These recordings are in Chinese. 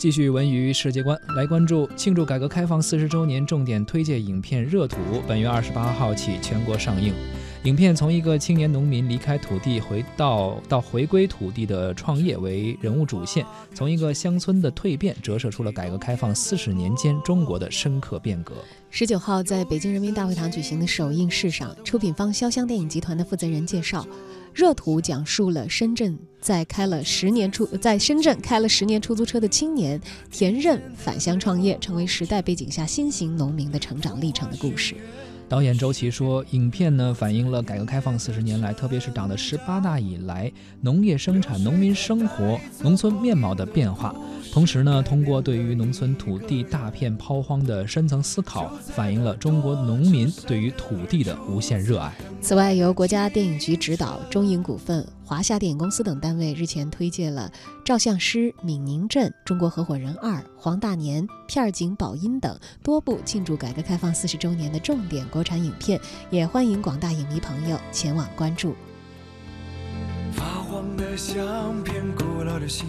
继续文娱世界观，来关注庆祝改革开放四十周年重点推介影片《热土》，本月二十八号起全国上映。影片从一个青年农民离开土地，回到到回归土地的创业为人物主线，从一个乡村的蜕变，折射出了改革开放四十年间中国的深刻变革。十九号在北京人民大会堂举行的首映式上，出品方潇湘电影集团的负责人介绍，《热土》讲述了深圳在开了十年出在深圳开了十年出租车的青年田任返乡创业，成为时代背景下新型农民的成长历程的故事。导演周琦说：“影片呢反映了改革开放四十年来，特别是党的十八大以来，农业生产、农民生活、农村面貌的变化。同时呢，通过对于农村土地大片抛荒的深层思考，反映了中国农民对于土地的无限热爱。”此外，由国家电影局指导，中影股份。华夏电影公司等单位日前推介了《照相师》《闽宁镇》《中国合伙人二》《黄大年》《片儿警宝音》等多部庆祝改革开放四十周年的重点国产影片，也欢迎广大影迷朋友前往关注。发黄的相片，古老的信，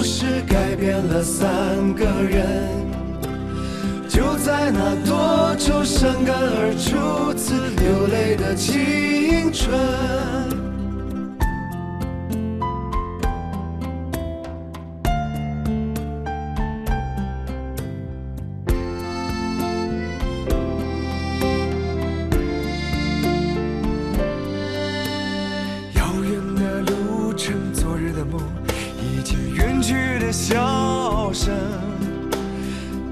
故事，改变了三个人。就在那多愁善感而初次流泪的青春。